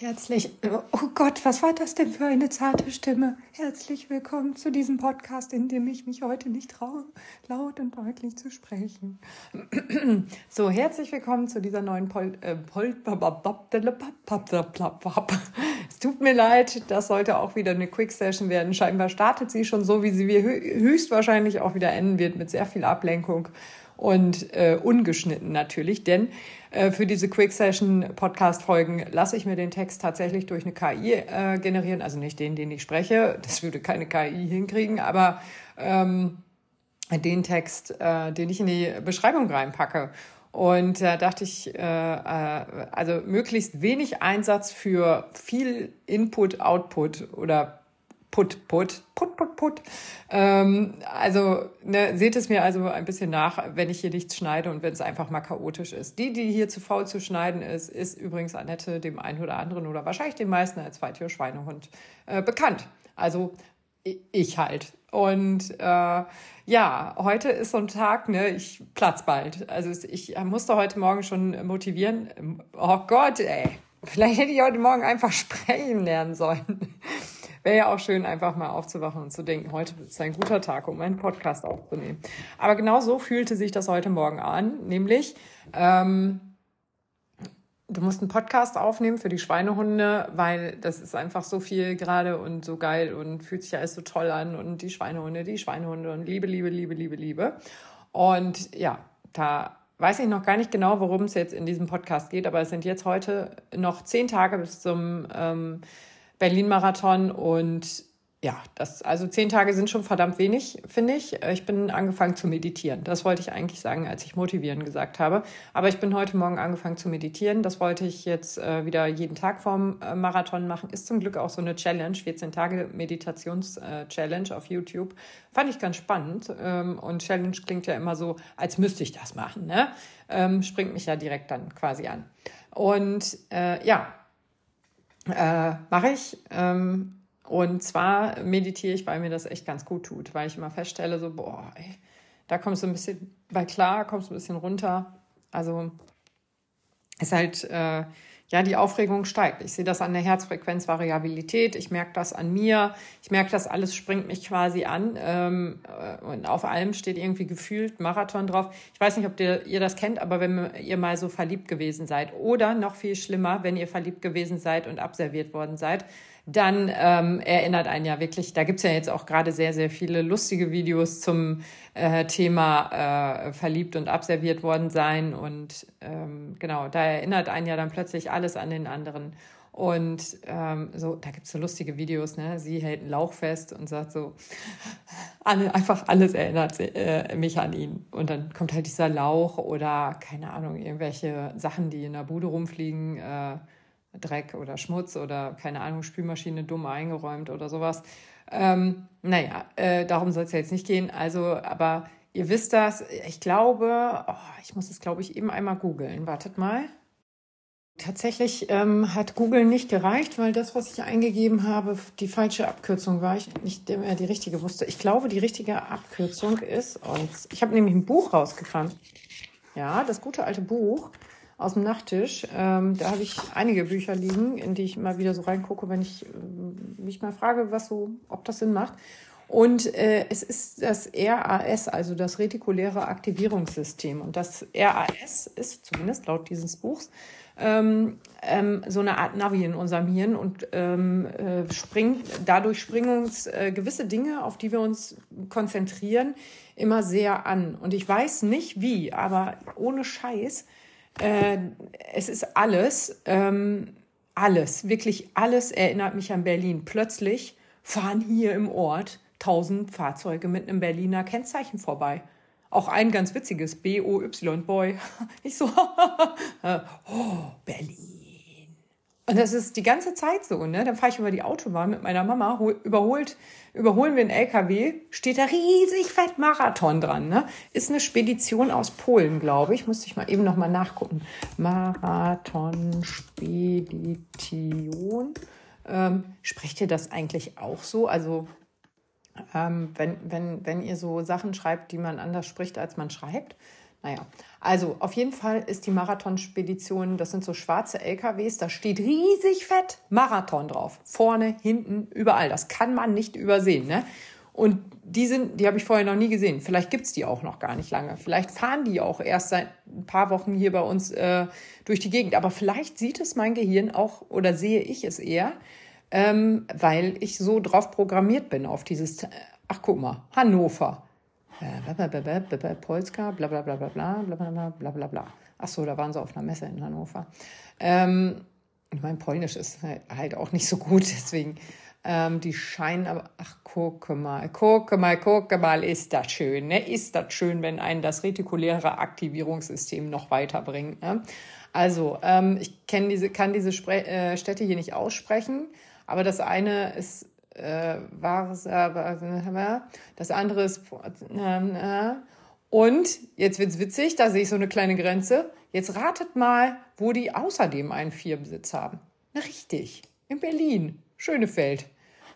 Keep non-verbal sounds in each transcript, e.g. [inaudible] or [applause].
Herzlich, oh Gott, was war das denn für eine zarte Stimme? Herzlich willkommen zu diesem Podcast, in dem ich mich heute nicht traue, laut und deutlich zu sprechen. So, herzlich willkommen zu dieser neuen Pol, äh, Pol, Es tut mir leid, das sollte auch wieder eine Quick Session werden. Scheinbar startet sie schon so, wie sie höchstwahrscheinlich auch wieder enden wird, mit sehr viel Ablenkung und äh, ungeschnitten natürlich, denn äh, für diese Quick Session Podcast Folgen lasse ich mir den Text tatsächlich durch eine KI äh, generieren, also nicht den, den ich spreche, das würde keine KI hinkriegen, aber ähm, den Text, äh, den ich in die Beschreibung reinpacke. Und da dachte ich, äh, äh, also möglichst wenig Einsatz für viel Input, Output oder Put, Put, Put, Put, Put. Ähm, also ne, seht es mir also ein bisschen nach, wenn ich hier nichts schneide und wenn es einfach mal chaotisch ist. Die, die hier zu faul zu schneiden ist, ist übrigens Annette dem einen oder anderen oder wahrscheinlich den meisten als Zweitür-Schweinehund äh, bekannt. Also ich halt. Und äh, ja, heute ist so ein Tag, ne, ich platz bald. Also ich musste heute Morgen schon motivieren. Oh Gott, ey. Vielleicht hätte ich heute Morgen einfach [laughs] sprechen lernen sollen. Wäre ja auch schön, einfach mal aufzuwachen und zu denken, heute ist ein guter Tag, um einen Podcast aufzunehmen. Aber genau so fühlte sich das heute Morgen an, nämlich ähm, du musst einen Podcast aufnehmen für die Schweinehunde, weil das ist einfach so viel gerade und so geil und fühlt sich alles so toll an und die Schweinehunde, die Schweinehunde und Liebe, Liebe, Liebe, Liebe, Liebe. Und ja, da weiß ich noch gar nicht genau, worum es jetzt in diesem Podcast geht, aber es sind jetzt heute noch zehn Tage bis zum ähm, Berlin-Marathon und ja, das, also zehn Tage sind schon verdammt wenig, finde ich. Ich bin angefangen zu meditieren. Das wollte ich eigentlich sagen, als ich motivieren gesagt habe. Aber ich bin heute Morgen angefangen zu meditieren. Das wollte ich jetzt äh, wieder jeden Tag vorm äh, Marathon machen. Ist zum Glück auch so eine Challenge, 14 Tage Meditations-Challenge äh, auf YouTube. Fand ich ganz spannend. Ähm, und Challenge klingt ja immer so, als müsste ich das machen. Ne? Ähm, springt mich ja direkt dann quasi an. Und äh, ja, äh, mache ich. Ähm, und zwar meditiere ich, weil mir das echt ganz gut tut, weil ich immer feststelle, so, boah, ey, da kommst du ein bisschen bei klar, kommst du ein bisschen runter. Also ist halt, äh, ja, die Aufregung steigt. Ich sehe das an der Herzfrequenzvariabilität, ich merke das an mir, ich merke das alles springt mich quasi an ähm, äh, und auf allem steht irgendwie gefühlt Marathon drauf. Ich weiß nicht, ob ihr, ihr das kennt, aber wenn ihr mal so verliebt gewesen seid oder noch viel schlimmer, wenn ihr verliebt gewesen seid und abserviert worden seid, dann ähm, erinnert einen ja wirklich, da gibt's ja jetzt auch gerade sehr, sehr viele lustige Videos zum äh, Thema äh, verliebt und abserviert worden sein. Und ähm, genau, da erinnert einen ja dann plötzlich alles an den anderen. Und ähm, so, da gibt's so lustige Videos, ne? Sie hält einen Lauch fest und sagt so, [laughs] alle, einfach alles erinnert äh, mich an ihn. Und dann kommt halt dieser Lauch oder, keine Ahnung, irgendwelche Sachen, die in der Bude rumfliegen. Äh, Dreck oder Schmutz oder keine Ahnung, Spülmaschine dumm eingeräumt oder sowas. Ähm, naja, äh, darum soll es ja jetzt nicht gehen. Also, aber ihr wisst das, ich glaube, oh, ich muss es, glaube ich, eben einmal googeln. Wartet mal. Tatsächlich ähm, hat Google nicht gereicht, weil das, was ich eingegeben habe, die falsche Abkürzung war. Ich nicht mehr die richtige wusste. Ich glaube, die richtige Abkürzung ist, und ich habe nämlich ein Buch rausgekramt. Ja, das gute alte Buch aus dem Nachttisch. Ähm, da habe ich einige Bücher liegen, in die ich immer wieder so reingucke, wenn ich äh, mich mal frage, was so, ob das Sinn macht. Und äh, es ist das RAS, also das retikuläre Aktivierungssystem. Und das RAS ist, zumindest laut dieses Buchs, ähm, ähm, so eine Art Navi in unserem Hirn und ähm, äh, springt, dadurch springen uns äh, gewisse Dinge, auf die wir uns konzentrieren, immer sehr an. Und ich weiß nicht wie, aber ohne Scheiß äh, es ist alles, ähm, alles, wirklich alles erinnert mich an Berlin. Plötzlich fahren hier im Ort tausend Fahrzeuge mit einem Berliner Kennzeichen vorbei. Auch ein ganz witziges B-O-Y-Boy. [laughs] Ich so, [laughs] oh, Berlin. Und das ist die ganze Zeit so, ne? Dann fahre ich über die Autobahn mit meiner Mama, überholt, überholen wir einen LKW, steht da riesig fett Marathon dran, ne? Ist eine Spedition aus Polen, glaube ich. Musste ich mal eben noch mal nachgucken. Marathon Spedition. Ähm, sprecht ihr das eigentlich auch so? Also ähm, wenn, wenn, wenn ihr so Sachen schreibt, die man anders spricht, als man schreibt? Naja, Also auf jeden Fall ist die Marathonspedition, das sind so schwarze LKWs, da steht riesig fett Marathon drauf. Vorne, hinten, überall. Das kann man nicht übersehen. Ne? Und die sind, die habe ich vorher noch nie gesehen. Vielleicht gibt's die auch noch gar nicht lange. Vielleicht fahren die auch erst seit ein paar Wochen hier bei uns äh, durch die Gegend. Aber vielleicht sieht es mein Gehirn auch oder sehe ich es eher, ähm, weil ich so drauf programmiert bin auf dieses, ach guck mal, Hannover. Polska, bla bla bla bla bla bla bla bla bla bla. Ach so, da waren sie auf einer Messe in Hannover. Ähm, mein Polnisch ist halt auch nicht so gut, deswegen ähm, die scheinen aber, ach, gucke mal, gucke mal, gucke mal, ist das schön, ne? Ist das schön, wenn einen das retikuläre Aktivierungssystem noch weiterbringt, ne? Also, ähm, ich diese, kann diese Spre äh, Städte hier nicht aussprechen, aber das eine ist äh, Warsa, das andere ist und jetzt wird's witzig, da sehe ich so eine kleine Grenze. Jetzt ratet mal, wo die außerdem einen Firmensitz haben. Na richtig, in Berlin. Schönefeld.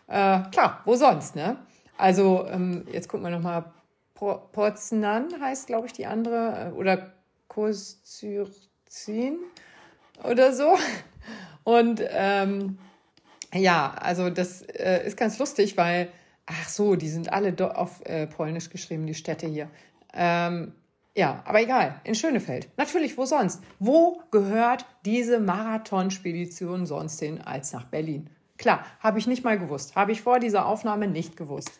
Äh, klar, wo sonst, ne? Also, ähm, jetzt gucken wir nochmal. Poznan heißt, glaube ich, die andere. Äh, oder Kostyrzin oder so. Und ähm, ja, also das äh, ist ganz lustig, weil, ach so, die sind alle auf äh, Polnisch geschrieben, die Städte hier. Ähm, ja, aber egal, in Schönefeld. Natürlich, wo sonst? Wo gehört diese Marathonspedition sonst hin als nach Berlin? Klar, habe ich nicht mal gewusst. Habe ich vor dieser Aufnahme nicht gewusst.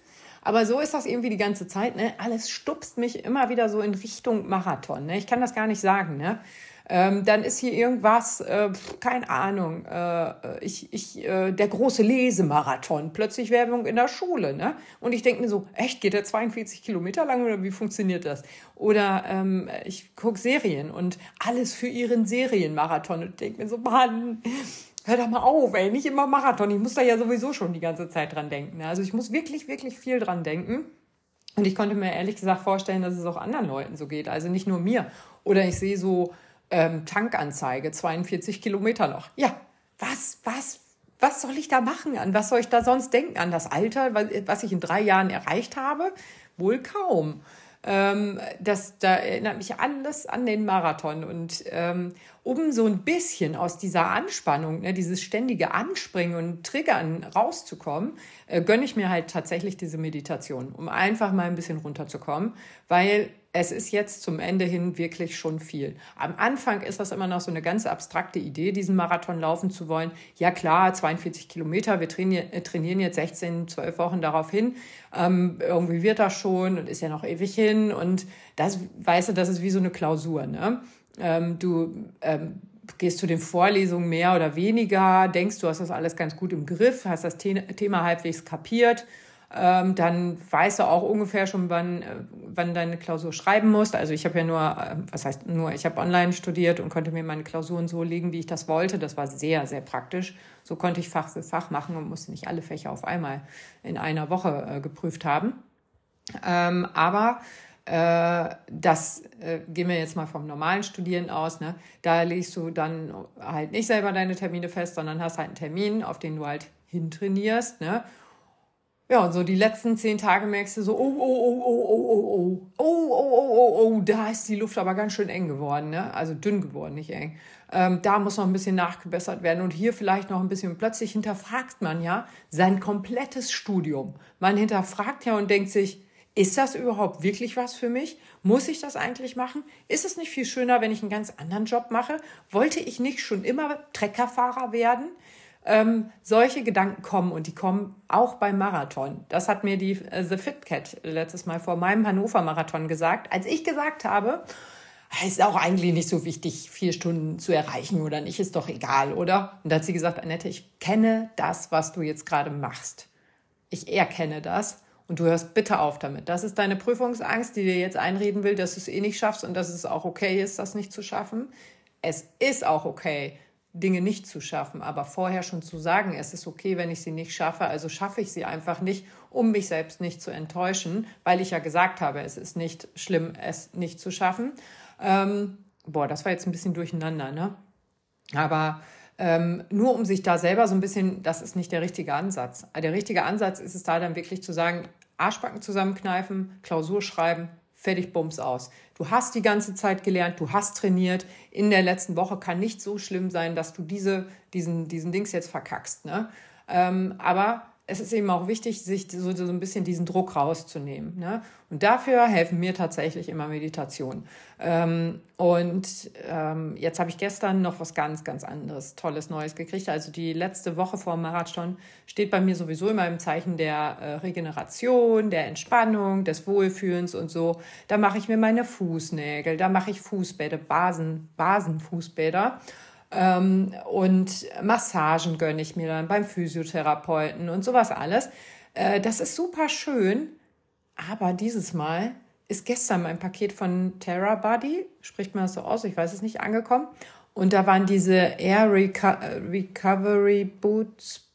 Aber so ist das irgendwie die ganze Zeit. Ne? Alles stupst mich immer wieder so in Richtung Marathon. Ne? Ich kann das gar nicht sagen. Ne? Ähm, dann ist hier irgendwas, äh, keine Ahnung, äh, ich, ich, äh, der große Lesemarathon, plötzlich Werbung in der Schule. Ne? Und ich denke mir so, echt, geht der 42 Kilometer lang oder wie funktioniert das? Oder ähm, ich gucke Serien und alles für ihren Serienmarathon und denke mir so, Mann, hör doch mal auf, ey, nicht immer Marathon. Ich muss da ja sowieso schon die ganze Zeit dran denken. Also ich muss wirklich, wirklich viel dran denken. Und ich konnte mir ehrlich gesagt vorstellen, dass es auch anderen Leuten so geht. Also nicht nur mir. Oder ich sehe so ähm, Tankanzeige, 42 Kilometer noch. Ja, was, was, was soll ich da machen? An was soll ich da sonst denken? An das Alter, was ich in drei Jahren erreicht habe? Wohl kaum. Ähm, das, da erinnert mich alles an den Marathon. Und ähm, um so ein bisschen aus dieser Anspannung, ne, dieses ständige Anspringen und Triggern rauszukommen, äh, gönne ich mir halt tatsächlich diese Meditation, um einfach mal ein bisschen runterzukommen, weil es ist jetzt zum Ende hin wirklich schon viel. Am Anfang ist das immer noch so eine ganz abstrakte Idee, diesen Marathon laufen zu wollen. Ja klar, 42 Kilometer, wir trainieren, äh, trainieren jetzt 16, 12 Wochen darauf hin. Ähm, irgendwie wird das schon und ist ja noch ewig hin. Und das, weißt du, das ist wie so eine Klausur. Ne? Ähm, du ähm, gehst zu den Vorlesungen mehr oder weniger, denkst, du hast das alles ganz gut im Griff, hast das Thema halbwegs kapiert ähm, dann weißt du auch ungefähr schon, wann, äh, wann deine Klausur schreiben musst. Also ich habe ja nur, äh, was heißt nur, ich habe online studiert und konnte mir meine Klausuren so legen, wie ich das wollte. Das war sehr, sehr praktisch. So konnte ich Fach für Fach machen und musste nicht alle Fächer auf einmal in einer Woche äh, geprüft haben. Ähm, aber äh, das gehen wir jetzt mal vom normalen Studieren aus. Ne? Da legst du dann halt nicht selber deine Termine fest, sondern hast halt einen Termin, auf den du halt hintrainierst. Ne? Ja, und so die letzten zehn Tage merkst du so, oh, oh, oh, oh, oh, oh, oh, oh, oh, oh, oh, oh, da ist die Luft aber ganz schön eng geworden, ne? Also dünn geworden, nicht eng. Ähm, da muss noch ein bisschen nachgebessert werden und hier vielleicht noch ein bisschen. Plötzlich hinterfragt man ja sein komplettes Studium. Man hinterfragt ja und denkt sich, ist das überhaupt wirklich was für mich? Muss ich das eigentlich machen? Ist es nicht viel schöner, wenn ich einen ganz anderen Job mache? Wollte ich nicht schon immer Treckerfahrer werden? Ähm, solche Gedanken kommen und die kommen auch beim Marathon. Das hat mir die äh, The Fit Cat letztes Mal vor meinem Hannover Marathon gesagt, als ich gesagt habe, ist auch eigentlich nicht so wichtig, vier Stunden zu erreichen oder nicht, ist doch egal, oder? Und da hat sie gesagt, Annette, ich kenne das, was du jetzt gerade machst. Ich erkenne das und du hörst bitte auf damit. Das ist deine Prüfungsangst, die dir jetzt einreden will, dass du es eh nicht schaffst und dass es auch okay ist, das nicht zu schaffen. Es ist auch okay, Dinge nicht zu schaffen, aber vorher schon zu sagen, es ist okay, wenn ich sie nicht schaffe, also schaffe ich sie einfach nicht, um mich selbst nicht zu enttäuschen, weil ich ja gesagt habe, es ist nicht schlimm, es nicht zu schaffen. Ähm, boah, das war jetzt ein bisschen durcheinander, ne? Aber ähm, nur um sich da selber so ein bisschen, das ist nicht der richtige Ansatz. Der richtige Ansatz ist es da dann wirklich zu sagen, Arschbacken zusammenkneifen, Klausur schreiben, fertig, bums aus. Du hast die ganze Zeit gelernt, du hast trainiert. In der letzten Woche kann nicht so schlimm sein, dass du diese, diesen, diesen Dings jetzt verkackst. Ne? Ähm, aber es ist eben auch wichtig, sich so, so ein bisschen diesen Druck rauszunehmen. Ne? Und dafür helfen mir tatsächlich immer Meditationen. Ähm, und ähm, jetzt habe ich gestern noch was ganz, ganz anderes, tolles Neues gekriegt. Also die letzte Woche vor dem Marathon steht bei mir sowieso immer im Zeichen der äh, Regeneration, der Entspannung, des Wohlfühlens und so. Da mache ich mir meine Fußnägel, da mache ich Fußbäder, Basen, Basenfußbäder. Ähm, und Massagen gönne ich mir dann beim Physiotherapeuten und sowas alles. Äh, das ist super schön, aber dieses Mal ist gestern mein Paket von Terra spricht man das so aus, ich weiß es nicht, angekommen. Und da waren diese Air Reco Recovery Boots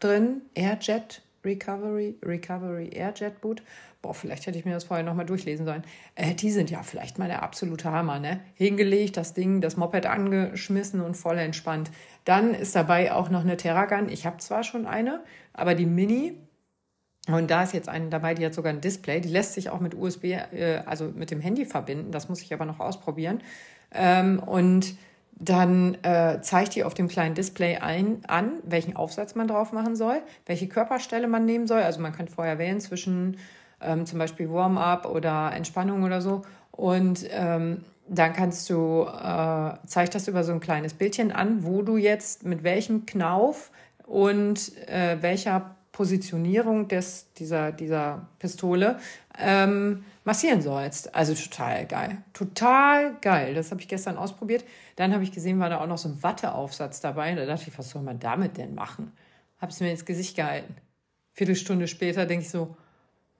drin, Airjet Recovery, Recovery Airjet Boot boah, vielleicht hätte ich mir das vorher nochmal durchlesen sollen. Äh, die sind ja vielleicht mal der absolute Hammer, ne? Hingelegt, das Ding, das Moped angeschmissen und voll entspannt. Dann ist dabei auch noch eine Terragun. Ich habe zwar schon eine, aber die Mini, und da ist jetzt eine dabei, die hat sogar ein Display. Die lässt sich auch mit USB, äh, also mit dem Handy verbinden. Das muss ich aber noch ausprobieren. Ähm, und dann äh, zeigt die auf dem kleinen Display ein, an, welchen Aufsatz man drauf machen soll, welche Körperstelle man nehmen soll. Also man kann vorher wählen zwischen ähm, zum Beispiel Warm-up oder Entspannung oder so. Und ähm, dann kannst du, äh, zeigt das über so ein kleines Bildchen an, wo du jetzt mit welchem Knauf und äh, welcher Positionierung des, dieser, dieser Pistole ähm, massieren sollst. Also total geil. Total geil. Das habe ich gestern ausprobiert. Dann habe ich gesehen, war da auch noch so ein Watteaufsatz dabei. Da dachte ich, was soll man damit denn machen? Habe es mir ins Gesicht gehalten. Viertelstunde später denke ich so,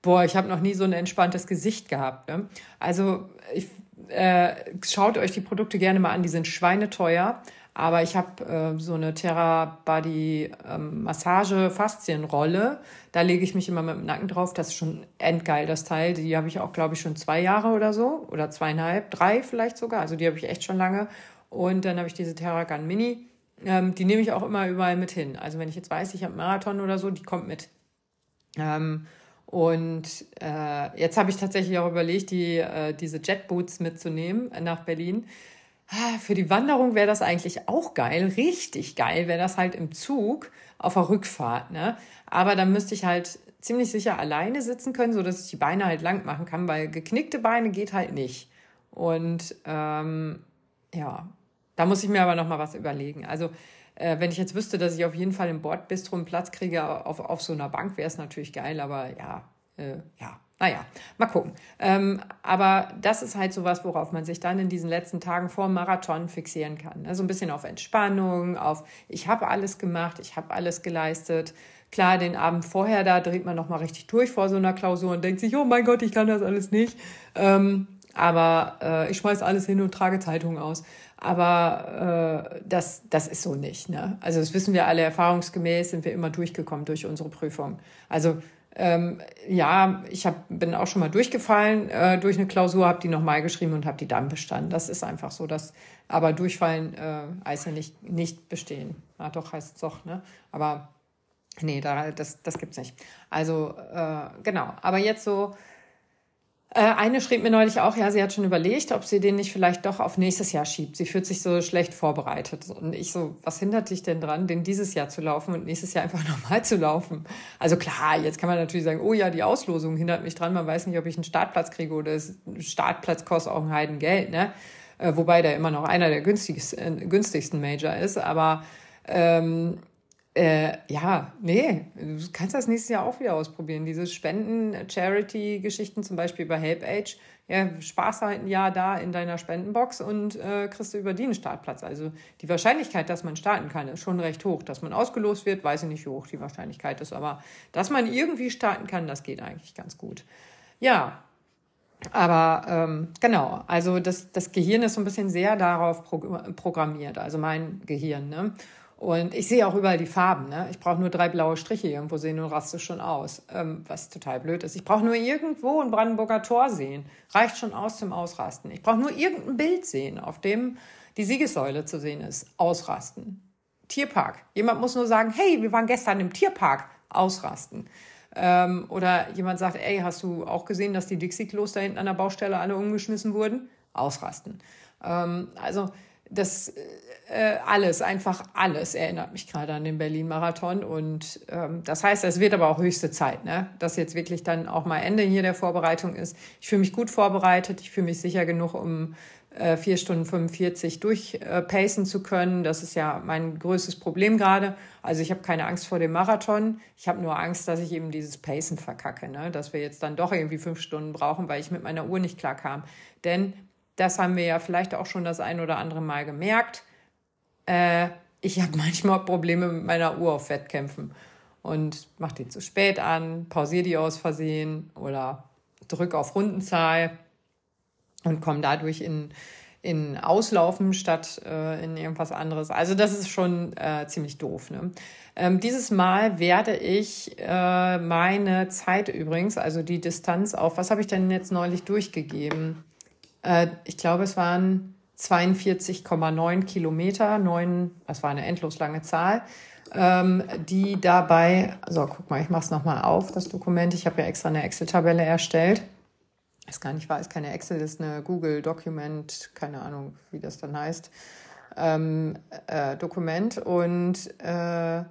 boah, ich habe noch nie so ein entspanntes Gesicht gehabt. Ne? Also ich, äh, schaut euch die Produkte gerne mal an, die sind schweineteuer. Aber ich habe äh, so eine Terra Body ähm, Massage Faszienrolle. Da lege ich mich immer mit dem Nacken drauf. Das ist schon endgeil, das Teil. Die habe ich auch, glaube ich, schon zwei Jahre oder so. Oder zweieinhalb, drei vielleicht sogar. Also die habe ich echt schon lange. Und dann habe ich diese Terra Gun Mini. Ähm, die nehme ich auch immer überall mit hin. Also wenn ich jetzt weiß, ich habe Marathon oder so, die kommt mit. Ähm, und äh, jetzt habe ich tatsächlich auch überlegt, die, äh, diese Jetboots mitzunehmen nach Berlin. Ah, für die Wanderung wäre das eigentlich auch geil, richtig geil, wäre das halt im Zug auf der Rückfahrt. Ne? Aber dann müsste ich halt ziemlich sicher alleine sitzen können, so dass ich die Beine halt lang machen kann, weil geknickte Beine geht halt nicht. Und ähm, ja, da muss ich mir aber noch mal was überlegen. Also äh, wenn ich jetzt wüsste, dass ich auf jeden Fall im Bordbistro einen Platz kriege auf, auf so einer Bank, wäre es natürlich geil, aber ja, äh, ja, naja, mal gucken. Ähm, aber das ist halt so was, worauf man sich dann in diesen letzten Tagen vor dem Marathon fixieren kann. Also ein bisschen auf Entspannung, auf ich habe alles gemacht, ich habe alles geleistet. Klar, den Abend vorher, da dreht man nochmal richtig durch vor so einer Klausur und denkt sich, oh mein Gott, ich kann das alles nicht. Ähm, aber äh, ich schmeiß alles hin und trage Zeitungen aus. Aber äh, das, das ist so nicht. Ne? Also das wissen wir alle erfahrungsgemäß, sind wir immer durchgekommen durch unsere Prüfung. Also ähm, ja, ich hab, bin auch schon mal durchgefallen äh, durch eine Klausur, habe die nochmal geschrieben und habe die dann bestanden. Das ist einfach so. Dass, aber durchfallen äh, heißt ja nicht, nicht bestehen. Na doch, heißt es doch. Ne? Aber nee, da, das, das gibt's nicht. Also äh, genau. Aber jetzt so eine schrieb mir neulich auch, ja, sie hat schon überlegt, ob sie den nicht vielleicht doch auf nächstes Jahr schiebt. Sie fühlt sich so schlecht vorbereitet. Und ich so, was hindert dich denn dran, den dieses Jahr zu laufen und nächstes Jahr einfach [laughs] nochmal zu laufen? Also klar, jetzt kann man natürlich sagen, oh ja, die Auslosung hindert mich dran. Man weiß nicht, ob ich einen Startplatz kriege oder das Startplatz kostet auch ein Heidengeld, ne? Äh, wobei der immer noch einer der günstigsten, äh, günstigsten Major ist. Aber ähm, äh, ja, nee, du kannst das nächstes Jahr auch wieder ausprobieren. Diese Spenden-Charity-Geschichten, zum Beispiel bei HelpAge, ja, Spaß halt ein Jahr da in deiner Spendenbox und äh, kriegst du über die einen Startplatz. Also die Wahrscheinlichkeit, dass man starten kann, ist schon recht hoch. Dass man ausgelost wird, weiß ich nicht, wie hoch die Wahrscheinlichkeit ist. Aber dass man irgendwie starten kann, das geht eigentlich ganz gut. Ja, aber ähm, genau, also das, das Gehirn ist so ein bisschen sehr darauf programmiert, also mein Gehirn. Ne? Und ich sehe auch überall die Farben. Ne? Ich brauche nur drei blaue Striche irgendwo sehen und raste schon aus. Ähm, was total blöd ist. Ich brauche nur irgendwo ein Brandenburger Tor sehen. Reicht schon aus zum Ausrasten. Ich brauche nur irgendein Bild sehen, auf dem die Siegessäule zu sehen ist. Ausrasten. Tierpark. Jemand muss nur sagen, hey, wir waren gestern im Tierpark. Ausrasten. Ähm, oder jemand sagt, ey, hast du auch gesehen, dass die Dixie-Klos da hinten an der Baustelle alle umgeschmissen wurden? Ausrasten. Ähm, also das äh, alles, einfach alles erinnert mich gerade an den Berlin-Marathon. Und ähm, das heißt, es wird aber auch höchste Zeit, ne? dass jetzt wirklich dann auch mal Ende hier der Vorbereitung ist. Ich fühle mich gut vorbereitet, ich fühle mich sicher genug, um äh, 4 Stunden 45 durchpacen äh, zu können. Das ist ja mein größtes Problem gerade. Also ich habe keine Angst vor dem Marathon. Ich habe nur Angst, dass ich eben dieses Pacen verkacke, ne? dass wir jetzt dann doch irgendwie fünf Stunden brauchen, weil ich mit meiner Uhr nicht klar kam. Denn das haben wir ja vielleicht auch schon das ein oder andere Mal gemerkt. Äh, ich habe [laughs] manchmal Probleme mit meiner Uhr auf Wettkämpfen und mache die zu spät an, pausiere die aus Versehen oder drücke auf Rundenzahl und komme dadurch in, in Auslaufen statt äh, in irgendwas anderes. Also das ist schon äh, ziemlich doof. Ne? Ähm, dieses Mal werde ich äh, meine Zeit übrigens, also die Distanz auf, was habe ich denn jetzt neulich durchgegeben? Äh, ich glaube, es waren 42,9 Kilometer, neun, das war eine endlos lange Zahl, ähm, die dabei, so guck mal, ich mache es nochmal auf, das Dokument. Ich habe ja extra eine Excel-Tabelle erstellt. Das gar nicht wahr, ist keine Excel, ist eine Google-Dokument, keine Ahnung, wie das dann heißt, ähm, äh, Dokument. Und äh,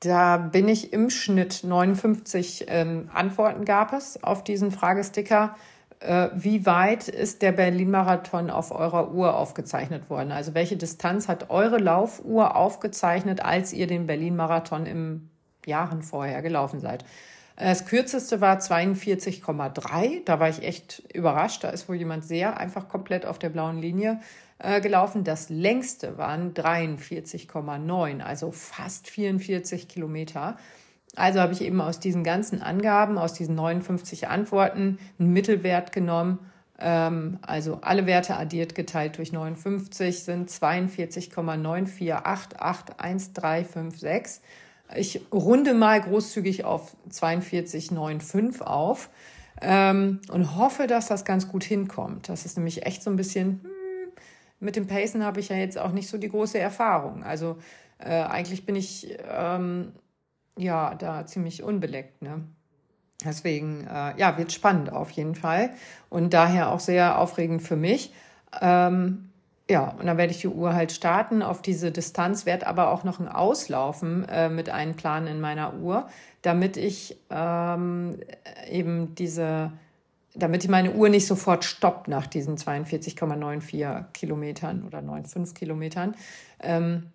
da bin ich im Schnitt 59 ähm, Antworten gab es auf diesen Fragesticker wie weit ist der Berlin-Marathon auf eurer Uhr aufgezeichnet worden? Also welche Distanz hat eure Laufuhr aufgezeichnet, als ihr den Berlin-Marathon im Jahren vorher gelaufen seid? Das kürzeste war 42,3. Da war ich echt überrascht. Da ist wohl jemand sehr einfach komplett auf der blauen Linie äh, gelaufen. Das längste waren 43,9, also fast 44 Kilometer. Also habe ich eben aus diesen ganzen Angaben, aus diesen 59 Antworten, einen Mittelwert genommen. Ähm, also alle Werte addiert geteilt durch 59 sind 42,94881356. Ich runde mal großzügig auf 42,95 auf ähm, und hoffe, dass das ganz gut hinkommt. Das ist nämlich echt so ein bisschen, hm, mit dem Pacen habe ich ja jetzt auch nicht so die große Erfahrung. Also äh, eigentlich bin ich ähm, ja da ziemlich unbeleckt. Ne? Deswegen, äh, ja, wird spannend auf jeden Fall und daher auch sehr aufregend für mich. Ähm, ja, und dann werde ich die Uhr halt starten auf diese Distanz, werde aber auch noch ein Auslaufen äh, mit einem Plan in meiner Uhr, damit ich ähm, eben diese, damit meine Uhr nicht sofort stoppt nach diesen 42,94 Kilometern oder 9,5 Kilometern. Ähm,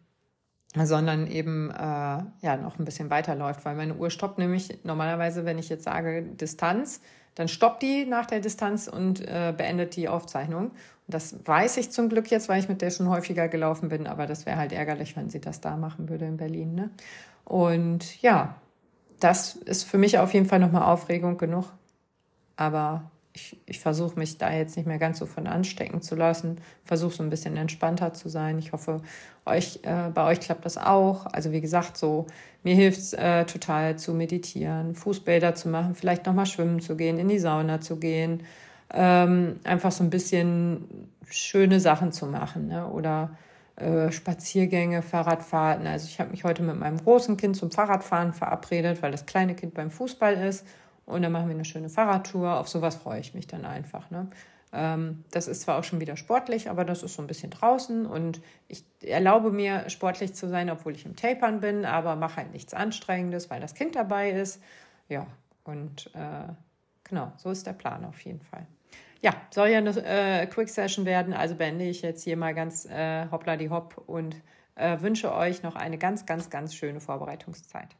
sondern eben äh, ja noch ein bisschen weiterläuft, weil meine Uhr stoppt nämlich normalerweise, wenn ich jetzt sage Distanz, dann stoppt die nach der Distanz und äh, beendet die Aufzeichnung. Und das weiß ich zum Glück jetzt, weil ich mit der schon häufiger gelaufen bin, aber das wäre halt ärgerlich, wenn sie das da machen würde in Berlin. Ne? Und ja, das ist für mich auf jeden Fall nochmal Aufregung genug. Aber ich, ich versuche mich da jetzt nicht mehr ganz so von anstecken zu lassen, versuche so ein bisschen entspannter zu sein. Ich hoffe, euch, äh, bei euch klappt das auch. Also wie gesagt, so mir hilft es äh, total zu meditieren, Fußbäder zu machen, vielleicht nochmal schwimmen zu gehen, in die Sauna zu gehen, ähm, einfach so ein bisschen schöne Sachen zu machen ne? oder äh, Spaziergänge, Fahrradfahrten. Also ich habe mich heute mit meinem großen Kind zum Fahrradfahren verabredet, weil das kleine Kind beim Fußball ist. Und dann machen wir eine schöne Fahrradtour. Auf sowas freue ich mich dann einfach. Ne? Ähm, das ist zwar auch schon wieder sportlich, aber das ist so ein bisschen draußen. Und ich erlaube mir, sportlich zu sein, obwohl ich im Tapern bin, aber mache halt nichts Anstrengendes, weil das Kind dabei ist. Ja, und äh, genau, so ist der Plan auf jeden Fall. Ja, soll ja eine äh, Quick Session werden, also beende ich jetzt hier mal ganz äh, hoppla hopp und äh, wünsche euch noch eine ganz, ganz, ganz schöne Vorbereitungszeit.